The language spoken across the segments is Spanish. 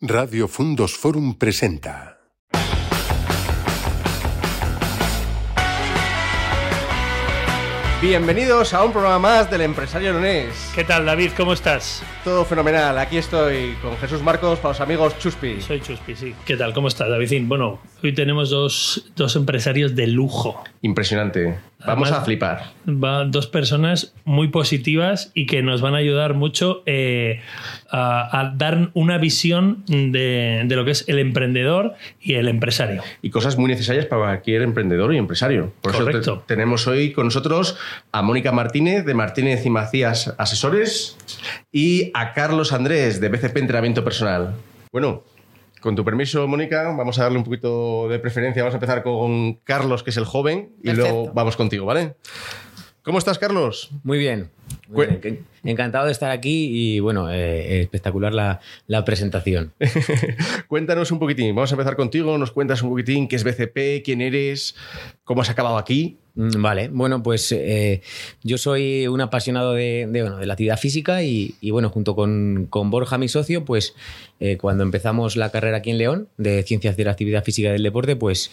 Radio Fundos Forum presenta. Bienvenidos a un programa más del empresario leonés. ¿Qué tal, David? ¿Cómo estás? Todo fenomenal. Aquí estoy con Jesús Marcos para los amigos Chuspi. Soy Chuspi, sí. ¿Qué tal? ¿Cómo estás, Davidín? Bueno, hoy tenemos dos, dos empresarios de lujo. Impresionante. Vamos Además, a flipar. Van dos personas muy positivas y que nos van a ayudar mucho eh, a, a dar una visión de, de lo que es el emprendedor y el empresario. Y cosas muy necesarias para cualquier emprendedor y empresario. Por eso Correcto. te- tenemos hoy con nosotros a Mónica Martínez de Martínez y Macías Asesores y a Carlos Andrés de BCP Entrenamiento Personal. Bueno, con tu permiso, Mónica, vamos a darle un poquito de preferencia. Vamos a empezar con Carlos, que es el joven, y Perfecto. luego vamos contigo, ¿vale? ¿Cómo estás, Carlos? Muy bien. Muy Cue- bien. Encantado de estar aquí y bueno, eh, espectacular la, la presentación. Cuéntanos un poquitín. Vamos a empezar contigo. Nos cuentas un poquitín qué es BCP, quién eres, cómo has acabado aquí. Mm, Vale, bueno, pues eh, yo soy un apasionado de, bueno, de la actividad física y, bueno, junto con, con Borja, mi socio, pues eh, cuando empezamos la carrera aquí en León de Ciencias de la Actividad Física y del Deporte, pues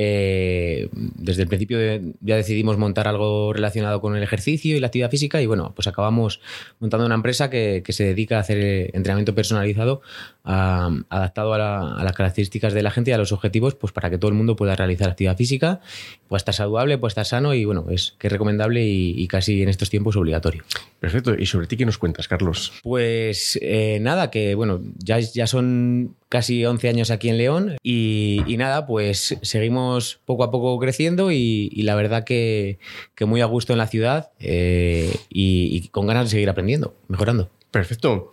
eh, desde el principio ya decidimos montar algo relacionado con el ejercicio y la actividad física y bueno, pues acabamos montando una empresa que, que se dedica a hacer eh, entrenamiento personalizado a- adaptado a, la- a las características de la gente y a los objetivos, pues para que todo el mundo pueda realizar actividad física, pueda estar saludable, pueda estar sano y bueno, es que es recomendable y, y casi en estos tiempos obligatorio. Perfecto. ¿Y sobre ti qué nos cuentas, Carlos? Pues eh, nada, que bueno, ya, ya son casi 11 años aquí en León y, y nada, pues seguimos poco a poco creciendo y, y la verdad que, que muy a gusto en la ciudad eh, y, y con ganas de seguir aprendiendo, mejorando. Perfecto.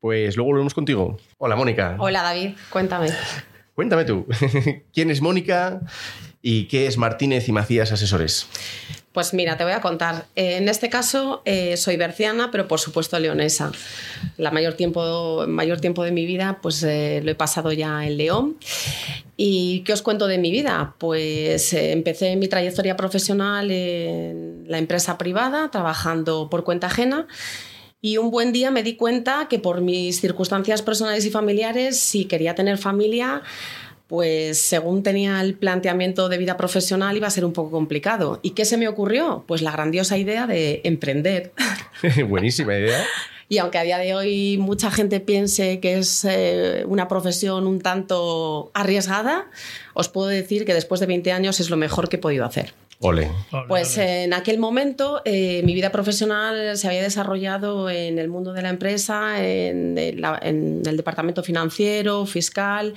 Pues luego volvemos contigo. Hola, Mónica. Hola David, cuéntame. Cuéntame tú. ¿Quién es Mónica y qué es Martínez y Macías Asesores? Pues mira, te voy a contar. Eh, En este caso eh, soy berciana, pero por supuesto leonesa. La mayor tiempo, mayor tiempo de mi vida pues eh, lo he pasado ya en León. ¿Y qué os cuento de mi vida? Pues eh, empecé mi trayectoria profesional en la empresa privada, trabajando por cuenta ajena. Y un buen día me di cuenta que por mis circunstancias personales y familiares, si quería tener familia, pues según tenía el planteamiento de vida profesional iba a ser un poco complicado. ¿Y qué se me ocurrió? Pues la grandiosa idea de emprender. Buenísima idea. Y aunque a día de hoy mucha gente piense que es eh, una profesión un tanto arriesgada, os puedo decir que después de 20 años es lo mejor que he podido hacer. Ole. Pues en aquel momento eh, mi vida profesional se había desarrollado en el mundo de la empresa, en el, la- en el departamento financiero, fiscal,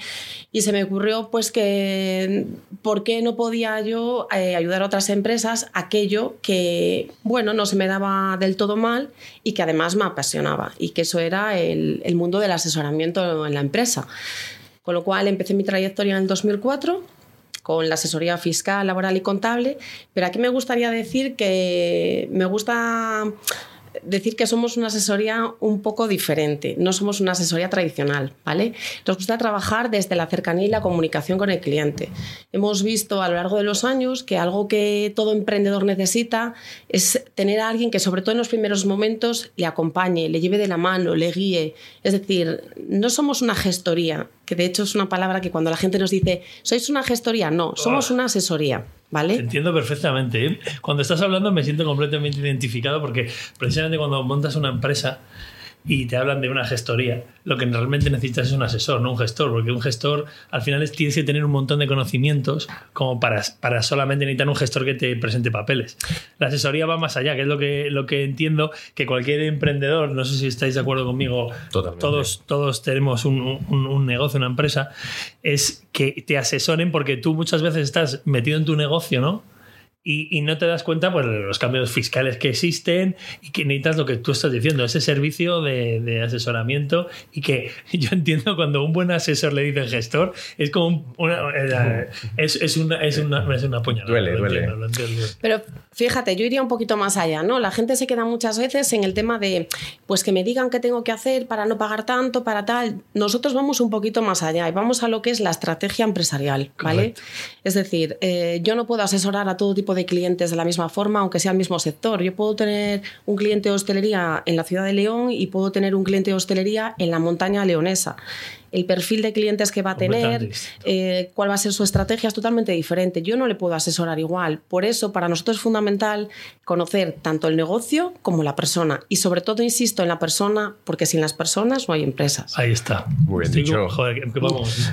y se me ocurrió pues que por qué no podía yo eh, ayudar a otras empresas aquello que, bueno, no se me daba del todo mal y que además me apasionaba, y que eso era el, el mundo del asesoramiento en la empresa. Con lo cual empecé mi trayectoria en el 2004 con la asesoría fiscal, laboral y contable, pero aquí me gustaría decir que me gusta decir que somos una asesoría un poco diferente, no somos una asesoría tradicional, ¿vale? Nos gusta trabajar desde la cercanía y la comunicación con el cliente. Hemos visto a lo largo de los años que algo que todo emprendedor necesita es tener a alguien que sobre todo en los primeros momentos le acompañe, le lleve de la mano, le guíe. Es decir, no somos una gestoría, que de hecho es una palabra que cuando la gente nos dice, ¿sois una gestoría? No, somos una asesoría, ¿vale? entiendo perfectamente. ¿eh? Cuando estás hablando me siento completamente identificado porque precisamente cuando montas una empresa y te hablan de una gestoría, lo que realmente necesitas es un asesor, no un gestor, porque un gestor al final es- tienes que tener un montón de conocimientos como para, para solamente necesitar un gestor que te presente papeles. La asesoría va más allá, que es lo que, lo que entiendo que cualquier emprendedor, no sé si estáis de acuerdo conmigo, Totalmente. todos, todos tenemos un, un- un negocio, una empresa, es que te asesoren porque tú muchas veces estás metido en tu negocio, ¿no? Y, y no te das cuenta pues, de los cambios fiscales que existen y que necesitas lo que tú estás diciendo, ese servicio de, de asesoramiento y que yo entiendo cuando un buen asesor le dice gestor, es como un- una, eh, es, es una, es una, es una puñalada. Duele, lo duele. entiendo, lo entiendo. Pero fíjate, yo iría un poquito más allá, ¿no? La gente se queda muchas veces en el tema de, pues que me digan qué tengo que hacer para no pagar tanto, para tal. Nosotros vamos un poquito más allá y vamos a lo que es la estrategia empresarial, ¿vale? Correcto. Es decir, eh, yo no puedo asesorar a todo tipo de clientes de la misma forma, aunque sea el mismo sector. Yo puedo tener un cliente de hostelería en la ciudad de León y puedo tener un cliente de hostelería en la montaña leonesa. El perfil de clientes que va a tener, eh, cuál va a ser su estrategia, es totalmente diferente. Yo no le puedo asesorar igual. Por eso, para nosotros es fundamental conocer tanto el negocio como la persona. Y sobre todo, insisto, en la persona, porque sin las personas no hay empresas. Ahí está. Muy bien dicho. como- Joder, vamos.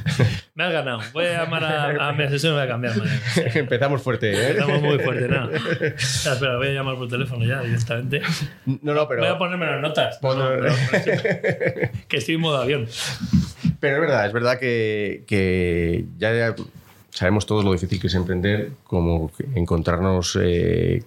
Me has ganado. Voy a llamar a, a mi asesor y me voy a cambiar. mañana. Empezamos fuerte, ¿eh? Estamos muy fuertes, ¿no? Espera, voy a llamar por teléfono ya directamente. No, no, pero, Voy a ponerme las notas. Pon- No, no, no, que estoy en modo avión. Pero es verdad, es verdad que, ya, sabemos todos lo difícil que es emprender, como encontrarnos eh,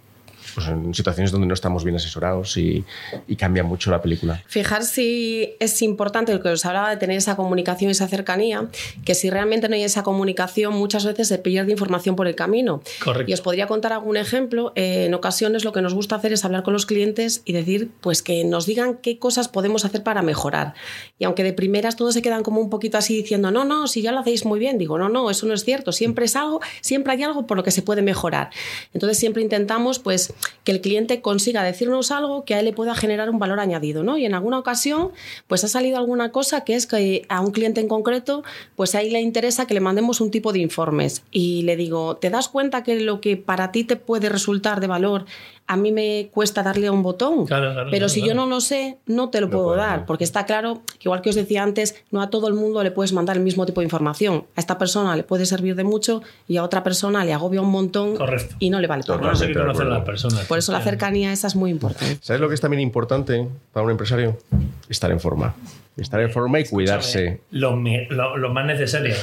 pues en situaciones donde no estamos bien asesorados y, y cambia mucho la película. Fijar si es importante lo que os hablaba de tener esa comunicación y esa cercanía, que si realmente no hay esa comunicación, muchas veces se pierde información por el camino. Correcto. Y os podría contar algún ejemplo. Eh, en ocasiones lo que nos gusta hacer es hablar con los clientes y decir, pues que nos digan qué cosas podemos hacer para mejorar. Y aunque de primeras todos se quedan como un poquito así diciendo, no, no, si ya lo hacéis muy bien, digo, no, no, eso no es cierto. Siempre es algo, siempre hay algo por lo que se puede mejorar. Entonces siempre intentamos, pues, que el cliente consiga decirnos algo que a él le pueda generar un valor añadido, ¿no? Y en alguna ocasión, pues ha salido alguna cosa que es que a un cliente en concreto, pues ahí le interesa que le mandemos un tipo de informes. Y le digo, ¿te das cuenta que lo que para ti te puede resultar de valor, a mí me cuesta darle a un botón? Claro, claro, Pero claro, si claro. yo no lo sé, no te lo No puedo dar, no. porque está claro que igual que os decía antes, no a todo el mundo le puedes mandar el mismo tipo de información. A esta persona le puede servir de mucho y a otra persona le agobia un montón Correcto. y no le vale personas. Por eso la cercanía esa es muy importante. ¿Sabes lo que es también importante para un empresario? Estar en forma. Estar en forma y cuidarse. Lo- lo más necesario.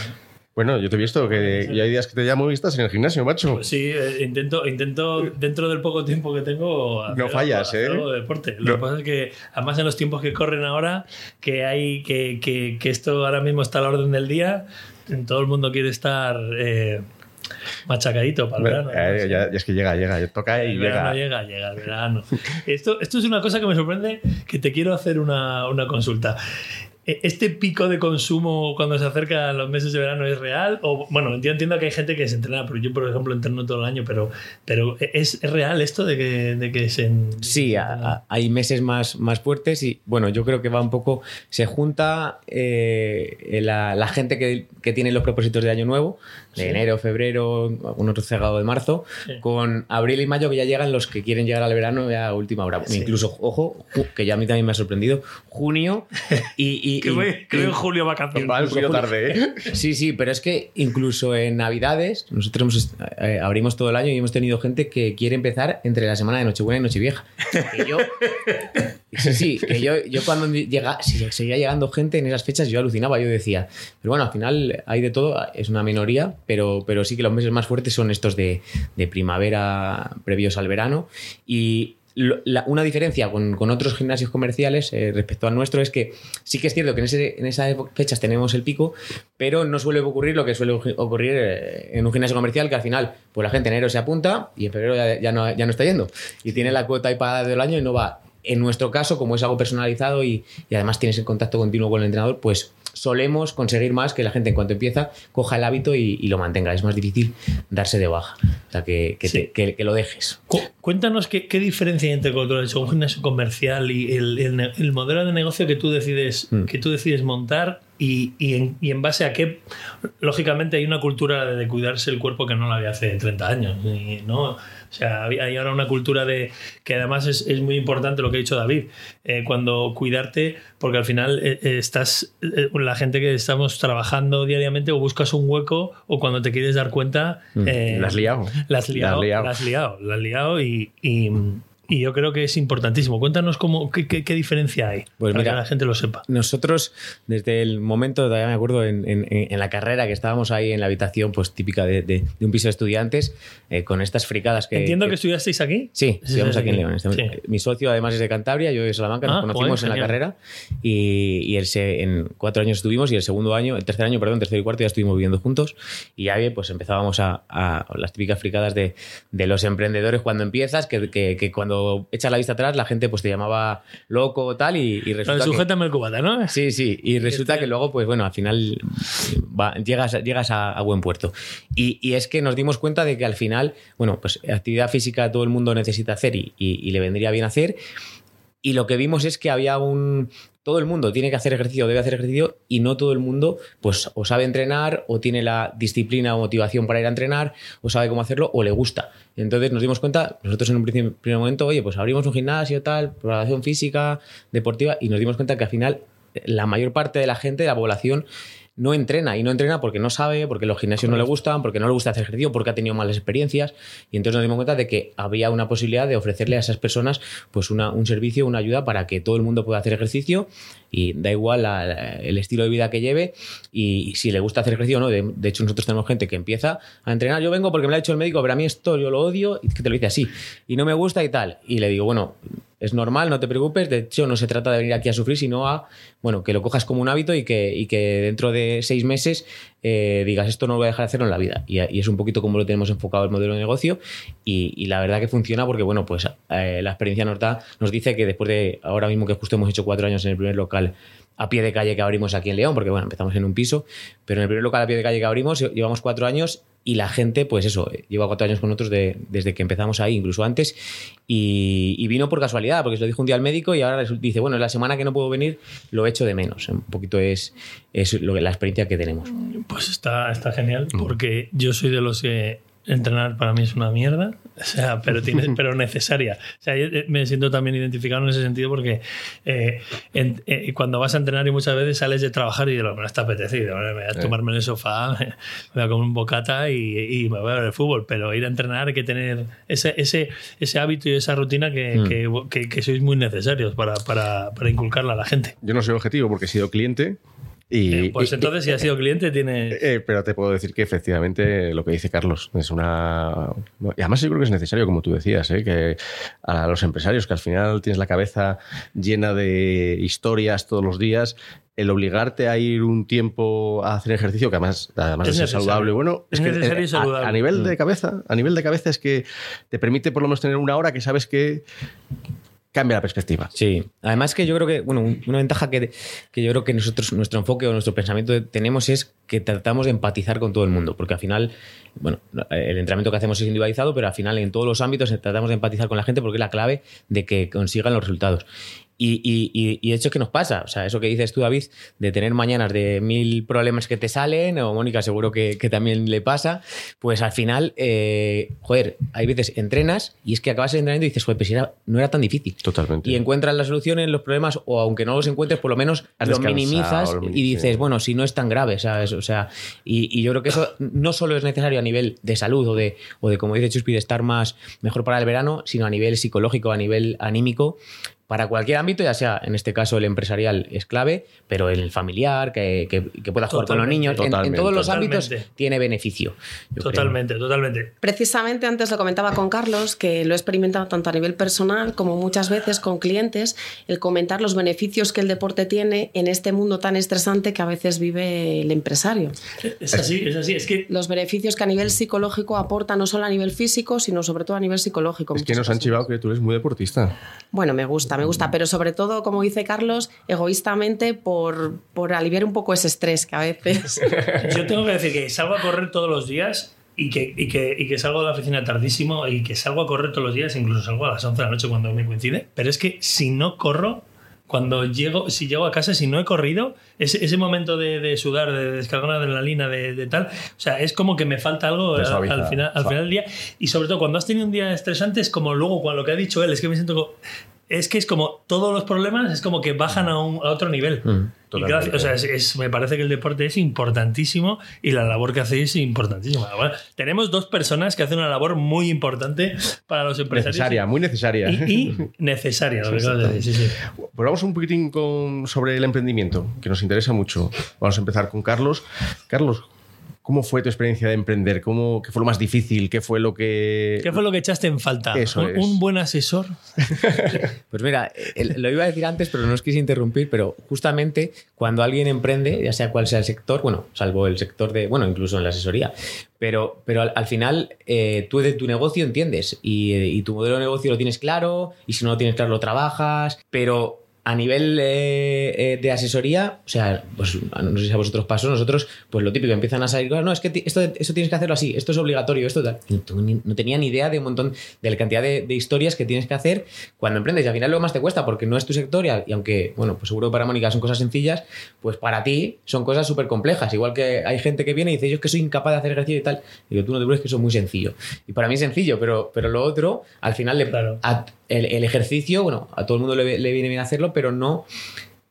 Bueno, yo te he visto que ya hay días que te llamo y estás en el gimnasio, macho. Pues sí, eh, intento, intento dentro del poco tiempo que tengo. hacer No fallas, algo- hacer ¿eh? algo de deporte. Lo No. que pasa es que, además, en los tiempos que corren ahora, que hay que, que, que esto ahora mismo está a la orden del día, todo el mundo quiere estar eh, machacadito para el verano. Eh, ya, ya es que llega, llega, ya toca y El verano llega. llega, llega el verano. Esto, esto es una cosa que me sorprende, que te quiero hacer una, una consulta. E- ¿Este pico de consumo cuando se acerca a los meses de verano es real? O, bueno, yo entiendo que hay gente que se entrena, pero yo, por ejemplo, entreno todo el año, pero, pero ¿es, es real esto de que, de que se... Sí, a- a- hay meses más, más fuertes y bueno, yo creo que va un poco, se junta eh, la, la gente que, que tiene los propósitos de año nuevo, de Sí. enero, febrero, algún otro cegado de marzo, Sí. con abril y mayo que ya llegan los que quieren llegar al verano ya a última hora. Sí. Incluso, ojo, que ya a mí también me ha sorprendido, junio y... y- Que y- voy- creo y- en julio vacaciones. Frío Julio. tarde, ¿eh? Sí, sí, pero es que incluso en Navidades, nosotros hemos, eh, abrimos todo el año y hemos tenido gente que quiere empezar entre la semana de Nochebuena y Nochevieja. Que yo, sí, sí, que yo, yo cuando llega, si seguía llegando gente en esas fechas, yo alucinaba, yo decía, pero bueno, al final hay de todo, es una minoría, pero, pero sí que los meses más fuertes son estos de, de primavera previos al verano y la- una diferencia con, con otros gimnasios comerciales eh, respecto al nuestro es que sí que es cierto que en, ese, en esas fechas tenemos el pico, pero no suele ocurrir lo que suele ocurrir eh, en un gimnasio comercial, que al final pues la gente en enero se apunta y en febrero ya, ya no, ya no está yendo. Y tiene la cuota ahí pagada del año y no va. En nuestro caso, como es algo personalizado y, y además tienes el contacto continuo con el entrenador, pues solemos conseguir más que la gente en cuanto empieza coja el hábito y, y lo mantenga. Es más difícil darse de baja, o sea, que, que, Sí. te- que- que lo dejes. Cu- Cuéntanos qué, qué diferencia hay entre un gimnasio comercial y el, el modelo de negocio que tú decides, Mm. que tú decides montar y, y en, y en base a qué. Lógicamente hay una cultura de, cuidarse el cuerpo que no la había hace 30 años. ¿no? O sea, hay ahora una cultura de que además es, es muy importante lo que ha dicho David, eh, cuando cuidarte, porque al final eh, eh, estás, eh, la gente que estamos trabajando diariamente o buscas un hueco o cuando te quieres dar cuenta... Mm, La has liado. la has liado, La has liado. la has liado, y- y yo creo que es importantísimo. Cuéntanos cómo, qué, qué- qué diferencia hay Pues para mira, que la gente lo sepa. Nosotros, desde el momento, todavía me acuerdo, en, en- en la carrera que estábamos ahí en la habitación, pues típica de, de- de un piso de estudiantes, eh, con estas fricadas que. Entiendo que, estudiasteis aquí. Sí, estudiamos aquí en. León. Estamos- Sí. Mi socio, además, es de Cantabria, yo de Salamanca, nos Ah, conocimos joder, en la carrera y, y se- en cuatro años estuvimos y el segundo año, el tercer año, perdón, tercero y cuarto ya estuvimos viviendo juntos y ya pues empezábamos a, a las típicas fricadas de, de los emprendedores cuando empiezas, que, que- que cuando echas la vista atrás la gente pues te llamaba loco o tal y, resulta que... sujétame el cubata, ¿no? Sí, sí, y resulta Este- que luego, pues bueno, al final va- llegas, llegas a, a buen puerto. Y, y es que nos dimos cuenta de que al final, bueno, pues actividad física todo el mundo necesita hacer y- y le vendría bien hacer. Y lo que vimos es que había un, todo el mundo tiene que hacer ejercicio, debe hacer ejercicio y no todo el mundo pues o sabe entrenar o tiene la disciplina o motivación para ir a entrenar o sabe cómo hacerlo o le gusta. Entonces nos dimos cuenta, nosotros en un primer momento, oye, pues abrimos un gimnasio tal, programación física, deportiva y nos dimos cuenta que al final eh, la mayor parte de la gente, de la población, no entrena y no entrena porque no sabe, porque los gimnasios no le gustan, porque no le gusta hacer ejercicio, porque ha tenido malas experiencias. Y entonces nos dimos cuenta de que había una posibilidad de ofrecerle a esas personas pues una, un servicio, una ayuda para que todo el mundo pueda hacer ejercicio y da igual el estilo de vida que lleve y, si le gusta hacer ejercicio o no. De, hecho, nosotros tenemos gente que empieza a entrenar. Yo vengo porque me lo ha dicho el médico, pero a mí esto yo lo odio y que te lo dice así. Y no me gusta y tal. Y le digo, bueno, es normal, no te preocupes. De hecho, no se trata de venir aquí a sufrir, sino a bueno, que lo cojas como un hábito y que, y que dentro de seis meses eh, digas esto no lo voy a dejar de hacerlo en la vida. Y, es un poquito como lo tenemos enfocado el modelo de negocio. Y, la verdad que funciona porque, bueno, pues eh, la experiencia nos da, nos dice que después de ahora mismo que justo hemos hecho cuatro años en el primer local a pie de calle que abrimos aquí en León, porque bueno, empezamos en un piso, pero en el primer local a pie de calle que abrimos llevamos cuatro años y la gente, pues eso, lleva cuatro años con nosotros desde que empezamos ahí, incluso antes, y, vino por casualidad, porque se lo dijo un día al médico y ahora dice, bueno, la semana que no puedo venir lo echo de menos. Un poquito es, es lo, la experiencia que tenemos. Pues está, está genial, porque yo soy de los que entrenar para mí es una mierda, o sea, pero, tiene, pero necesaria. O sea, yo eh, me siento también identificado en ese sentido porque eh, eh, cuando vas a entrenar y muchas veces sales de trabajar y digo, me está apetecido, me voy a tomarme en el sofá, me voy a comer un bocata y, me voy a ver el fútbol, pero ir a entrenar hay que tener ese, ese, ese hábito y esa rutina que, mm. que, que, sois muy necesarios para, para, para inculcarla a la gente. Yo no soy objetivo porque he sido cliente, y, pues entonces, si has sido cliente, tiene. Eh, pero te puedo decir que efectivamente lo que dice Carlos es una. Y además, yo creo que es necesario, como tú decías, ¿eh? que a los empresarios que al final tienes la cabeza llena de historias todos los días, el obligarte a ir un tiempo a hacer ejercicio, que además, además es de ser saludable, bueno, es, que eh, a, nivel de mm. cabeza, a nivel de cabeza es que te permite por lo menos tener una hora que sabes que cambia la perspectiva. Sí, además que yo creo que, bueno, una ventaja que, que, yo creo que nosotros, nuestro enfoque o nuestro pensamiento tenemos es que tratamos de empatizar con todo el mundo, porque al final, bueno, el entrenamiento que hacemos es individualizado, pero al final en todos los ámbitos tratamos de empatizar con la gente porque es la clave de que consigan los resultados. Y, y, y, de hecho, ¿qué nos pasa? O sea, eso que dices tú, David, de tener mañanas de mil problemas que te salen, o Mónica seguro que, que también le pasa, pues al final, eh, joder, hay veces entrenas y es que acabas entrenando y dices, joder, pues no era tan difícil. Totalmente. Y encuentras la solución en los problemas, o aunque no los encuentres, por lo menos los minimizas y dices, bueno, si no es tan grave, ¿sabes? O sea, y, yo creo que eso no solo es necesario a nivel de salud o de, o de como dice Chuspi, de estar más mejor para el verano, sino a nivel psicológico, a nivel anímico, para cualquier ámbito, ya sea en este caso el empresarial es clave, pero el familiar, que, que, pueda jugar con los niños, en, todos los ámbitos tiene beneficio. Totalmente, totalmente. Precisamente antes lo comentaba con Carlos, que lo he experimentado tanto a nivel personal como muchas veces con clientes, el comentar los beneficios que el deporte tiene en este mundo tan estresante que a veces vive el empresario. Es así, es así. Es que... Los beneficios que a nivel psicológico aporta no solo a nivel físico, sino sobre todo a nivel psicológico. Es que nos han chivado que tú eres muy deportista. Bueno, me gusta me gusta, pero sobre todo, como dice Carlos, egoístamente por, por aliviar un poco ese estrés que a veces... Yo tengo que decir que salgo a correr todos los días y que, y que, y que, salgo de la oficina tardísimo y que salgo a correr todos los días, incluso salgo a las 11 de la noche cuando me coincide, pero es que si no corro, cuando llego, si llego a casa, si no he corrido, ese, ese momento de, de, sudar, de descargar una adrenalina, de, de, tal, o sea, es como que me falta algo al, final, al final del día. Y sobre todo, cuando has tenido un día estresante, es como luego, cuando lo que ha dicho él, es que me siento es que es como todos los problemas es como que bajan a, un, a otro nivel. Mm, o sea, es, me parece que el deporte es importantísimo y la labor que hacéis es importantísima. tenemos dos personas que hacen una labor muy importante para los empresarios. Necesaria, muy necesaria. Y, necesaria, lo que sí, sí, Pues vamos un poquitín con, sobre el emprendimiento, que nos interesa mucho. Vamos a empezar con Carlos. Carlos, ¿Cómo fue tu experiencia de emprender? ¿Cómo, ¿Qué fue lo más difícil? ¿Qué fue lo que...? ¿Qué fue lo que echaste en falta? ¿Un, buen asesor? pues mira, lo iba a decir antes, pero no os quise interrumpir, pero justamente cuando alguien emprende, ya sea cual sea el sector, bueno, salvo el sector de, bueno, incluso en la asesoría, pero, pero al, final eh, tú de tu negocio entiendes y, y tu modelo de negocio lo tienes claro y si no lo tienes claro lo trabajas, pero a nivel eh, de asesoría, o sea, pues no sé si a vosotros pasó, nosotros, pues lo típico, empiezan a salir, no, es que esto, esto tienes que hacerlo así, esto es obligatorio, esto tal. No, tenía ni idea de un montón, de la cantidad de, historias que tienes que hacer cuando emprendes y al final lo más te cuesta porque no es tu sector y, aunque, bueno, pues seguro para Mónica son cosas sencillas, pues para ti son cosas súper complejas. Igual que hay gente que viene y dice, yo es que soy incapaz de hacer ejercicio y tal. Y digo, tú no te crees que eso es muy sencillo. Y para mí es sencillo, pero, pero lo otro, al final, le, claro. El, ejercicio, bueno, a todo el mundo le, le viene bien hacerlo, pero no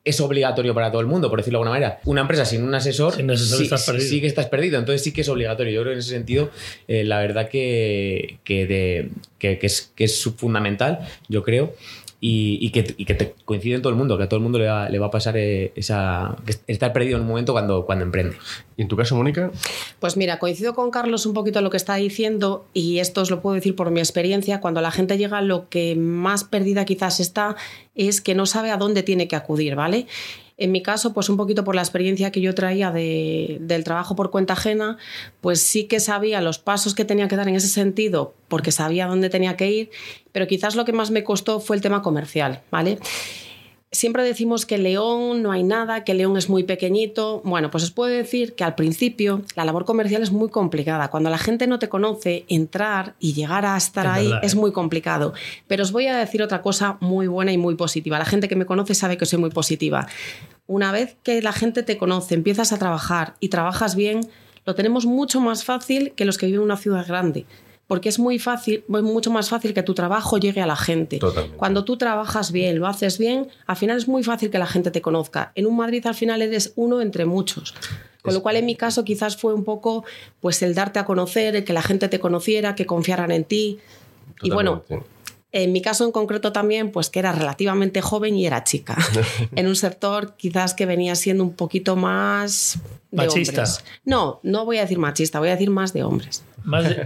es obligatorio para todo el mundo, por decirlo de alguna manera. Una empresa sin un asesor, sí, que estás perdido, entonces sí que es obligatorio. Yo creo que en ese sentido, eh, la verdad que, que, es, que es fundamental, yo creo y, que, te coincide en todo el mundo, que a todo el mundo le va, le va a pasar eh, esa, estar perdido en un momento cuando, cuando emprende. ¿Y en tu caso, Mónica? Pues mira, coincido con Carlos un poquito lo que está diciendo y esto os lo puedo decir por mi experiencia. Cuando la gente llega, lo que más perdida quizás está es que no sabe a dónde tiene que acudir, ¿vale? En mi caso, pues un poquito por la experiencia que yo traía del trabajo por cuenta ajena, pues sí que sabía los pasos que tenía que dar en ese sentido, porque sabía dónde tenía que ir, pero quizás lo que más me costó fue el tema comercial, ¿vale? Siempre decimos que León no hay nada, que León es muy pequeñito. Bueno, pues os puedo decir que al principio la labor comercial es muy complicada. Cuando la gente no te conoce, entrar y llegar a estar ahí es ¿eh? muy complicado. Pero os voy a decir otra cosa muy buena y muy positiva. La gente que me conoce sabe que soy muy positiva. Una vez que la gente te conoce, empiezas a trabajar y trabajas bien, lo tenemos mucho más fácil que los que viven en una ciudad grande porque es muy fácil, mucho más fácil que tu trabajo llegue a la gente. Cuando tú trabajas bien, lo haces bien, al final es muy fácil que la gente te conozca. En un Madrid al final eres uno entre muchos. Con lo cual en mi caso quizás fue un poco pues el darte a conocer, el que la gente te conociera, que confiaran en ti. Y bueno, en mi caso en concreto también, pues que era relativamente joven y era chica. en un sector quizás que venía siendo un poquito más de machista. Hombres. No, no voy a decir machista, voy a decir más de hombres. Más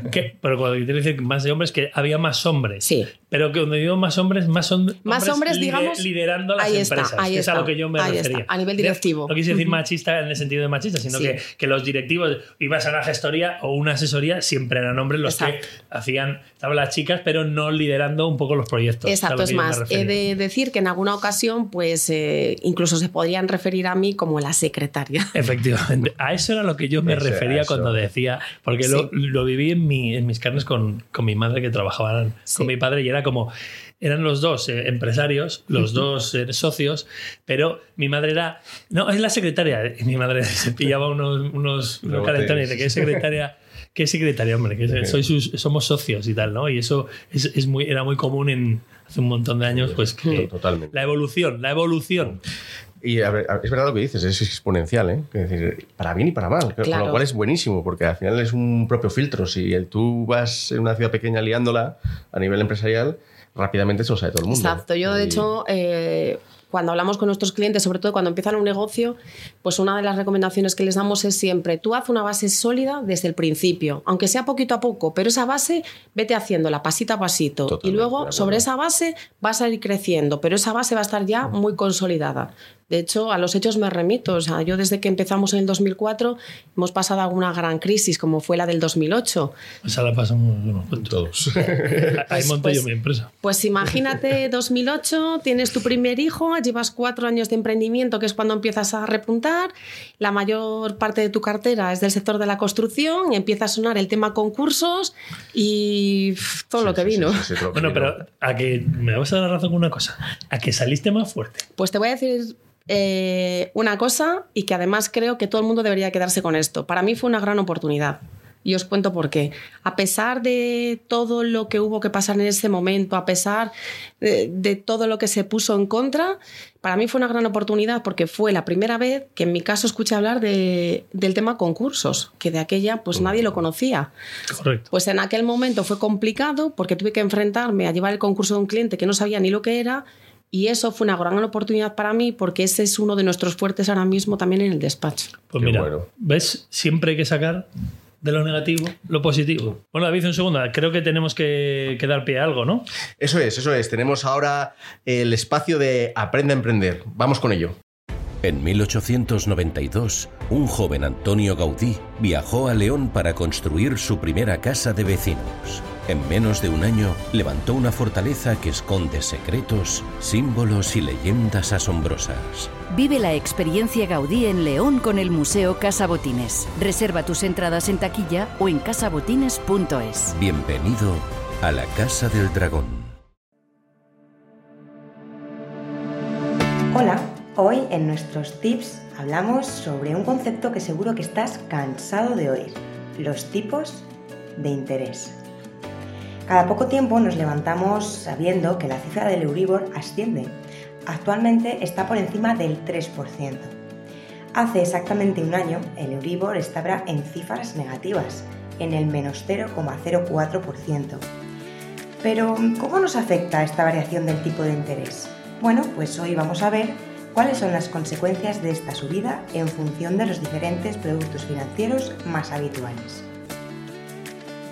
pero cuando te decir más de hombres, que había más hombres. Sí. Pero que cuando digo más hombres, más, son, más hombres, digamos, liderando las empresas. ahí que es a lo que yo me refería. a nivel directivo. No quise decir machista en el sentido de machista, sino que, que, los directivos, ibas a una gestoría o una asesoría, siempre eran hombres los que hacían, estaban las chicas, pero no liderando un poco los proyectos. Exacto, es más, he de decir que en alguna ocasión, pues eh, incluso se podrían referir a mí como la secretaria. Efectivamente, a eso era lo que yo me refería cuando decía, porque lo, lo, viví en, mi, en mis carnes con, con mi madre que trabajaba con mi padre y era como, eran los dos eh, empresarios, los dos eh, socios, pero mi madre era, no, es la secretaria. Y mi madre se pillaba unos, unos, unos calentones de que es secretaria. ¿Qué secretaria, hombre? Que soy somos socios y tal, ¿no? Y eso es, es, muy, era muy común en hace un montón de años, pues que Totalmente. la evolución, la evolución. Y es verdad lo que dices, es exponencial, ¿eh? Es decir, para bien y para mal. Con lo cual es buenísimo, porque al final es un propio filtro. Si tú vas en una ciudad pequeña liándola a nivel empresarial, rápidamente se lo sabe todo el mundo. Exacto. Yo, de hecho, eh, cuando hablamos con nuestros clientes, sobre todo cuando empiezan un negocio, pues una de las recomendaciones que les damos es siempre, tú haz una base sólida desde el principio, aunque sea poquito a poco, pero esa base vete haciéndola pasito a pasito y luego sobre esa base vas a ir creciendo, pero esa base va a estar ya muy consolidada. De hecho, a los hechos me remito. O sea, yo desde que empezamos en el 2004 hemos pasado alguna gran crisis, como fue la del 2008. Esa la pasamos todos. Ahí monté pues, yo mi empresa. Pues imagínate, 2008, tienes tu primer hijo, llevas cuatro años de emprendimiento, que es cuando empiezas a repuntar. La mayor parte de tu cartera es del sector de la construcción, y empieza a sonar el tema concursos y todo lo que vino. bueno, pero a que me vas a dar la razón con una cosa, a que saliste más fuerte. Pues te voy a decir eh, una cosa y que además creo que todo el mundo debería quedarse con esto. Para mí fue una gran oportunidad. Y os cuento por qué. A pesar de todo lo que hubo que pasar en ese momento, a pesar de, todo lo que se puso en contra, para mí fue una gran oportunidad porque fue la primera vez que en mi caso escuché hablar del tema concursos, que de aquella pues nadie lo conocía. Correcto. Pues en aquel momento fue complicado porque tuve que enfrentarme a llevar el concurso de un cliente que no sabía ni lo que era y eso fue una gran oportunidad para mí porque ese es uno de nuestros fuertes ahora mismo también en el despacho. Pues mira, ¿ves? Siempre hay que sacar de lo negativo lo positivo. Bueno, David, un segundo, creo que tenemos que, que, dar pie a algo, ¿no? Eso es, eso es. Tenemos ahora el espacio de Aprende a Emprender. Vamos con ello. En 1892, un joven Antonio Gaudí viajó a León para construir su primera casa de vecinos. En menos de un año, levantó una fortaleza que esconde secretos, símbolos y leyendas asombrosas. Vive la experiencia Gaudí en León con el Museo Casa Botines. Reserva tus entradas en taquilla o en casabotines.es. Bienvenido a la Casa del Dragón. Hola, hoy en nuestros tips hablamos sobre un concepto que seguro que estás cansado de oír, los tipos de interés. Cada poco tiempo nos levantamos sabiendo que la cifra del Euribor asciende. Actualmente está por encima del 3%. Hace exactamente un año el Euribor estaba en cifras negativas, en el menos 0,04%. Pero, ¿cómo nos afecta esta variación del tipo de interés? Bueno, pues hoy vamos a ver cuáles son las consecuencias de esta subida en función de los diferentes productos financieros más habituales.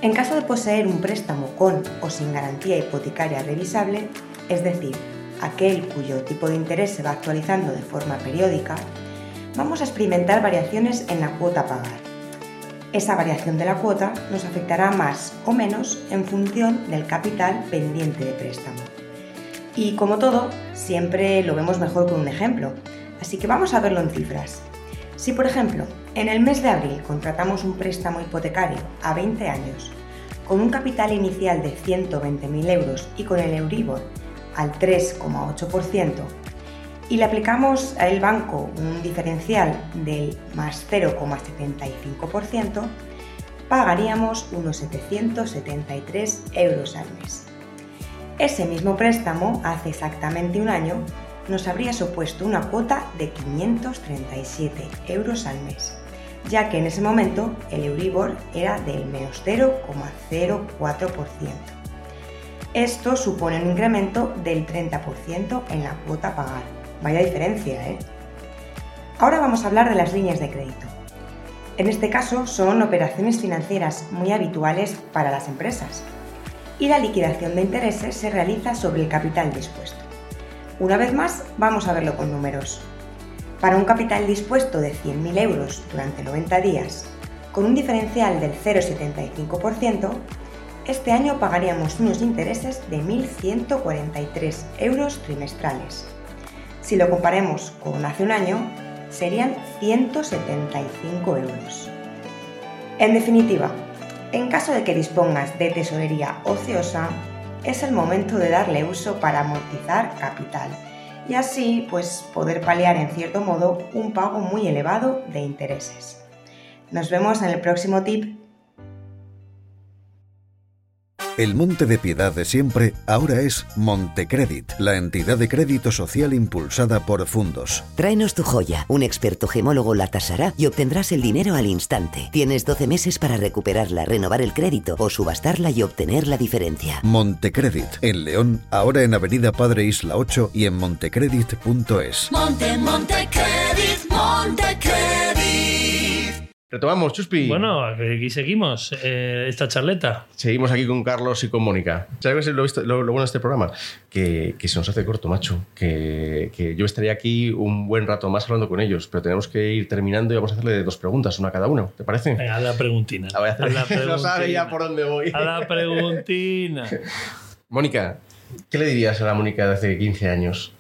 En caso de poseer un préstamo con o sin garantía hipotecaria revisable, es decir, aquel cuyo tipo de interés se va actualizando de forma periódica, vamos a experimentar variaciones en la cuota a pagar. Esa variación de la cuota nos afectará más o menos en función del capital pendiente de préstamo. Y como todo, siempre lo vemos mejor con un ejemplo, así que vamos a verlo en cifras. Si por ejemplo, en el mes de abril contratamos un préstamo hipotecario a 20 años con un capital inicial de 120.000 euros y con el Euribor al 3,8% y le aplicamos al banco un diferencial del más 0,75%, pagaríamos unos 773 euros al mes. Ese mismo préstamo, hace exactamente un año, nos habría supuesto una cuota de 537 euros al mes, ya que en ese momento el Euribor era del menos 0,04%. Esto supone un incremento del 30% en la cuota a pagar. Vaya diferencia, ¿eh? Ahora vamos a hablar de las líneas de crédito. En este caso son operaciones financieras muy habituales para las empresas y la liquidación de intereses se realiza sobre el capital dispuesto. Una vez más, vamos a verlo con números. Para un capital dispuesto de 100.000 euros durante 90 días, con un diferencial del 0,75%, este año pagaríamos unos intereses de 1.143 euros trimestrales. Si lo comparemos con hace un año, serían 175 euros. En definitiva, en caso de que dispongas de tesorería ociosa, es el momento de darle uso para amortizar capital y así pues poder paliar en cierto modo un pago muy elevado de intereses. Nos vemos en el próximo tip El Monte de Piedad de siempre ahora es Montecredit, la entidad de crédito social impulsada por Fundos. Tráenos tu joya, un experto gemólogo la tasará y obtendrás el dinero al instante. Tienes 12 meses para recuperarla, renovar el crédito o subastarla y obtener la diferencia. Montecredit, en León, ahora en Avenida Padre Isla 8 y en montecredit.es. Monte, Montecredit, Montecredit. Retomamos, Chuspi. Bueno, aquí seguimos eh, esta charleta. Seguimos aquí con Carlos y con Mónica. ¿Sabes lo, visto, lo, lo bueno de este programa? Que, que, se nos hace corto, macho. Que, que, yo estaría aquí un buen rato más hablando con ellos, pero tenemos que ir terminando y vamos a hacerle dos preguntas, una a cada uno. ¿Te parece? Venga, a la preguntina. La voy a hacer. A la preguntina. no sabe ya por dónde voy. A la preguntina. Mónica, ¿qué le dirías a la Mónica de hace 15 años?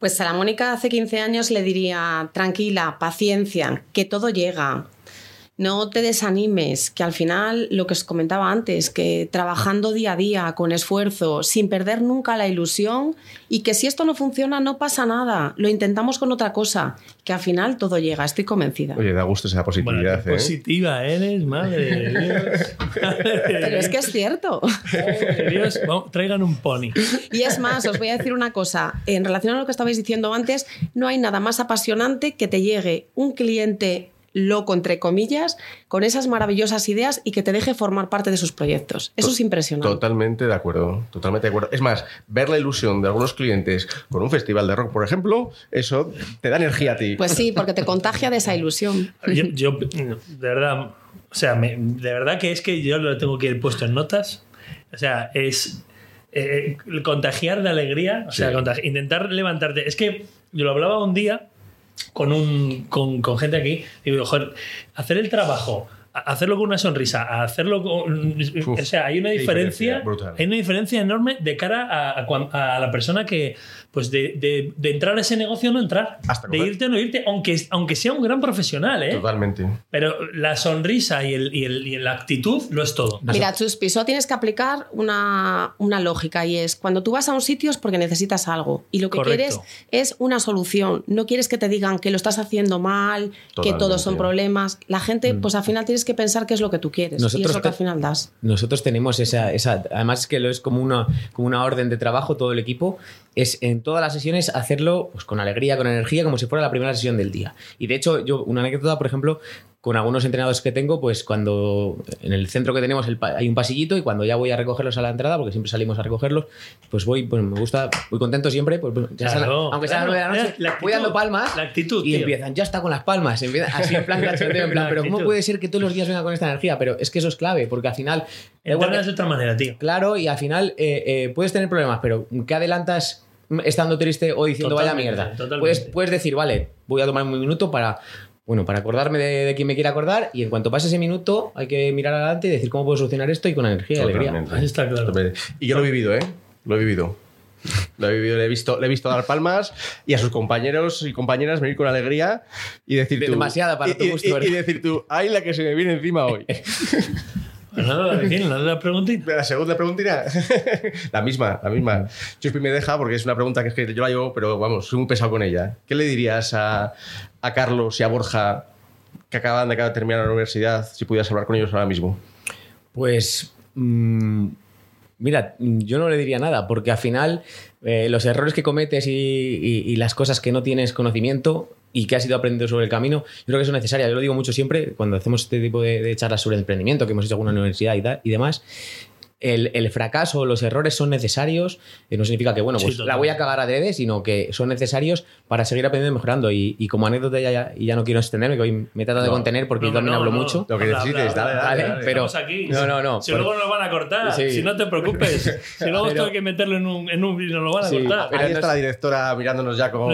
Pues a la Mónica hace 15 años le diría, tranquila, paciencia, que todo llega. No te desanimes, que al final lo que os comentaba antes, que trabajando día a día, con esfuerzo, sin perder nunca la ilusión y que si esto no funciona no pasa nada, lo intentamos con otra cosa, que al final todo llega, estoy convencida. Oye, da gusto esa positividad. Bueno, ¿eh? Positiva eres, madre de Dios. Pero es que es cierto. Madre de Dios. Vamos, traigan un pony. Y es más, os voy a decir una cosa. En relación a lo que estabais diciendo antes, no hay nada más apasionante que te llegue un cliente loco, entre comillas, con esas maravillosas ideas y que te deje formar parte de sus proyectos. Eso es impresionante. Totalmente de acuerdo, totalmente de acuerdo. Es más, ver la ilusión de algunos clientes con un festival de rock, por ejemplo, eso te da energía a ti. Pues sí, porque te contagia de esa ilusión. Yo, yo, de verdad, o sea, me- de verdad que es que yo lo tengo que ir puesto en notas. O sea, es eh, contagiar de alegría, o sea, Sí. intentar levantarte. Es que yo lo hablaba un día con, un, con, con gente aquí. Digo, joder, hacer el trabajo hacerlo con una sonrisa, hacerlo con. o sea, hay una diferencia. hay una diferencia enorme de cara a, a la persona que. Pues de, de- de entrar a ese negocio o no entrar. Hasta de irte o no irte, aunque, aunque sea un gran profesional, ¿eh? Totalmente. Pero la sonrisa y, el, y, el- y la actitud lo es todo. Mira, Chuspi, solo tienes que aplicar una, una lógica y es cuando tú vas a un sitio es porque necesitas algo y lo que Correcto. quieres es una solución. No quieres que te digan que lo estás haciendo mal, que todos son problemas. La gente, pues al final tienes que pensar qué es lo que tú quieres y Nosotros es lo que al final das. Nosotros tenemos esa, esa, además que lo es como una, como una orden de trabajo todo el equipo, es en todas las sesiones hacerlo pues, con alegría, con energía, como si fuera la primera sesión del día. Y de hecho, yo, una anécdota, por ejemplo, con algunos entrenadores que tengo, pues cuando en el centro que tenemos el hay un pasillito y cuando ya voy a recogerlos a la entrada, porque siempre salimos a recogerlos, pues voy, pues me gusta, muy contento siempre, pues, pues, ya Claro, aunque sea claro. la noche, La actitud, voy dando palmas la actitud, y tío. empiezan, ya está con las palmas, empiezan así en plan cachondeo, en plan, La pero ¿cómo puede ser que todos los días venga con esta energía? Pero es que eso es clave, porque al final... igual Entrenas de otra manera, tío. Claro, y al final eh, eh, puedes tener problemas, pero ¿qué adelantas estando triste o diciendo Totalmente, vaya mierda? totalmente. Puedes, puedes decir, vale, voy a tomar un minuto para, bueno, para acordarme de, de quien me quiera acordar y en cuanto pase ese minuto hay que mirar adelante y decir cómo puedo solucionar esto y con energía y alegría. Ahí está claro. Y yo lo he vivido, ¿eh? Lo he vivido. Lo he vivido, le he visto, le he visto dar palmas y a sus compañeros y compañeras venir con alegría y decir De- tú. demasiada para y, tu gusto, y decir tú, ay, la que se me viene encima hoy. Pues nada, Virginia, ¿no la preguntita? La segunda preguntita. la misma, la misma. Chuspi me deja porque es una pregunta que es que yo la llevo, pero vamos, soy muy pesado con ella. ¿Qué le dirías a, a Carlos y a Borja que acaban de acabar de terminar la universidad si pudieras hablar con ellos ahora mismo? Pues. mm, mira, yo no le diría nada, porque al final eh, los errores que cometes y, y- y las cosas que no tienes conocimiento y que has ido aprendiendo sobre el camino, yo creo que son necesarias. Yo lo digo mucho siempre cuando hacemos este tipo de, charlas sobre emprendimiento, que hemos hecho en alguna universidad y, da- y demás. El, el fracaso, los errores son necesarios. eh, no significa que, bueno, Sí, pues la total. voy a cagar adrede, sino que son necesarios para seguir aprendiendo y mejorando. Y, y como anécdota, ya, ya- y ya no quiero extenderme, que hoy me he tratado de No. contener porque No, yo también no, hablo no. mucho. Lo que Habla, necesites, habla, dale, dale, pero- aquí. No, no, no, Si pero- luego nos van a cortar. Sí. Si no te preocupes. Si luego Pero- esto hay que meterlo en un, en un vídeo, nos lo van a Sí, cortar. pero Ahí no está es- la directora mirándonos ya como...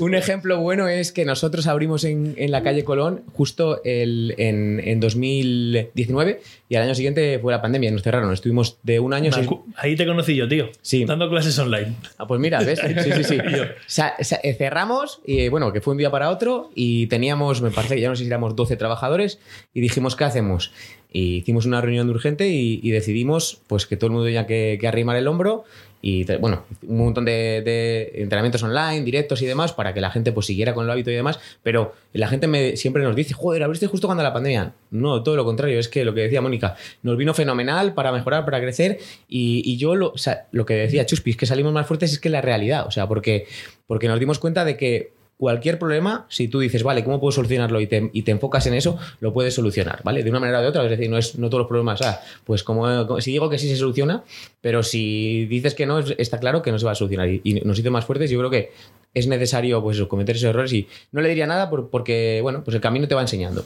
Un ejemplo bueno es que nosotros abrimos en, en la calle Colón justo el, en, en 2019 y al año siguiente fue la pandemia y nos cerraron. Estuvimos de un año... Seis- Ahí te conocí yo, tío. Sí. Dando clases online. Ah, pues mira, ¿ves? Sí, sí, sí. O sea, eh, cerramos y bueno, que fue un día para otro y teníamos, me parece que ya no sé si éramos 12 trabajadores y dijimos, ¿qué hacemos? Y hicimos una reunión de urgente y, y decidimos pues que todo el mundo tenía que, que arrimar el hombro y bueno, un montón de, entrenamientos online, directos y demás para que la gente pues siguiera con el hábito y demás, pero la gente me, siempre nos dice, joder, abriste justo cuando la pandemia. No, todo lo contrario, es que lo que decía Mónica, nos vino fenomenal para mejorar, para crecer y, y yo lo, lo que decía Chuspi es que salimos más fuertes es que la realidad, o sea, porque, porque nos dimos cuenta de que cualquier problema, si tú dices, vale, ¿cómo puedo solucionarlo? Y te, y te enfocas en eso, lo puedes solucionar, ¿vale? De una manera o de otra, es decir, no es no todos los problemas, o sea, pues como, como- si digo que sí se soluciona, pero si dices que no, es- está claro que no se va a solucionar y, y nos hizo más fuertes, yo creo que es necesario pues cometer esos errores y no le diría nada por- porque, bueno, pues el camino te va enseñando.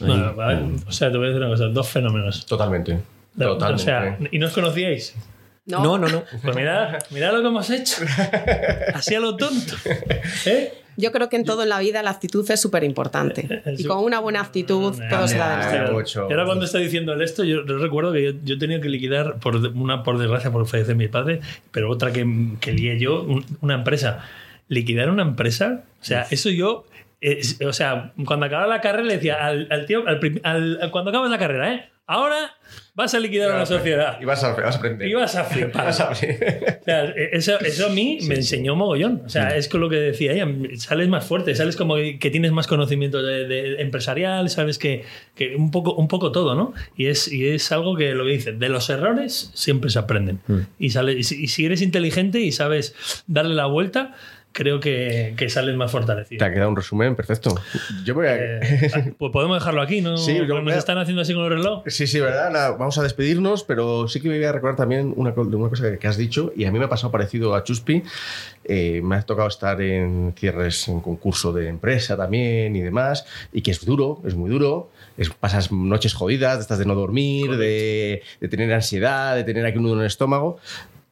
Ahí. Bueno, vale. O sea, te voy a decir una cosa. Dos fenómenos. Totalmente. De- Totalmente. O sea, ¿y no os conocíais? No, No, no, no. Pues mirad, mirad lo que hemos hecho. Así a lo tonto. ¿Eh? Yo creo que en todo en la vida la actitud es súper importante. Y con una buena actitud todo se da. Y ahora cuando está diciendo esto, yo, yo recuerdo que yo, yo tenía que liquidar, por una por desgracia, por fallecer mi padre, pero otra que, que lié yo, un- una empresa. Liquidar una empresa, o sea, eso yo... es- o sea, cuando acababa la carrera le decía al, al tío, al- al- cuando acabas la carrera, ¿eh? Ahora vas a liquidar una sociedad. Y vas a, vas a aprender. Y vas a flipar. Vas a aprender. O sea, eso, eso a mí me enseñó mogollón. O sea, es con lo que decía ella. Sales más fuerte, sales como que tienes más conocimiento de, de empresarial, sabes que, que un, poco, un poco todo, ¿no? Y es, y es algo que lo que dice, de los errores siempre se aprenden. Y, sale, y, si, y si eres inteligente y sabes darle la vuelta, creo que, que sales más fortalecido. Te ha quedado un resumen perfecto. Yo voy a... Eh, pues podemos dejarlo aquí, ¿no? Sí, yo nos a- están haciendo así con el reloj. Sí, sí, ¿verdad? Nada, vamos a despedirnos, pero sí que me voy a recordar también una, una cosa que, has dicho y a mí me ha pasado parecido a Chuspi. Eh, me ha tocado estar en cierres, en concurso de empresa también y demás, y que es duro, es muy duro. Es- pasas noches jodidas, estás de no dormir, de, de tener ansiedad, de tener aquí un nudo en el estómago.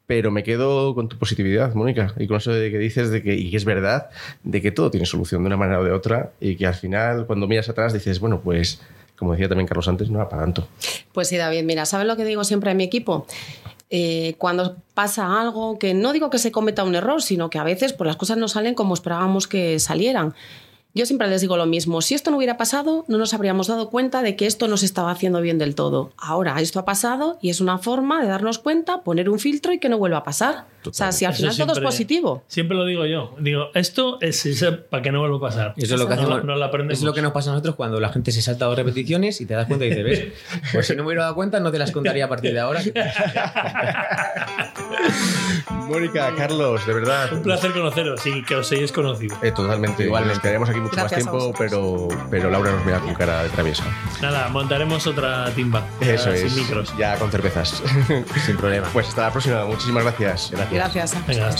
Pero me quedo con tu positividad, Mónica, y con eso de que dices de que, y es verdad, de que todo tiene solución de una manera o de otra, y que al final, cuando miras atrás, dices, bueno, pues como decía también Carlos antes, no era para tanto. Pues sí, David, mira, ¿sabes lo que digo siempre a mi equipo? Eh, cuando pasa algo que no digo que se cometa un error, sino que a veces pues, las cosas no salen como esperábamos que salieran. Yo siempre les digo lo mismo, si esto no hubiera pasado, no nos habríamos dado cuenta de que esto no se estaba haciendo bien del todo. Ahora, esto ha pasado y es una forma de darnos cuenta, poner un filtro y que no vuelva a pasar. O sea, si al final todo es siempre- positivo. Siempre lo digo yo. Digo, esto es, es para que no vuelva a pasar. Eso es lo que No- hacemos. no lo aprendemos. eso es lo que nos pasa a nosotros cuando la gente se salta dos repeticiones y te das cuenta y dices, ¿ves? Pues si no me hubiera dado cuenta, no te las contaría a partir de ahora. Mónica, Carlos, de verdad. Un placer conoceros y que os hayáis conocido. Eh, totalmente. Igualmente. Nos quedaríamos aquí mucho Gracias más tiempo, pero, pero Laura nos mira con cara de traviesa. Nada, montaremos otra timba. Eso es. Sin micros. Ya con cervezas. Sin problema. Pues hasta la próxima. Muchísimas gracias. Gracias. Venga,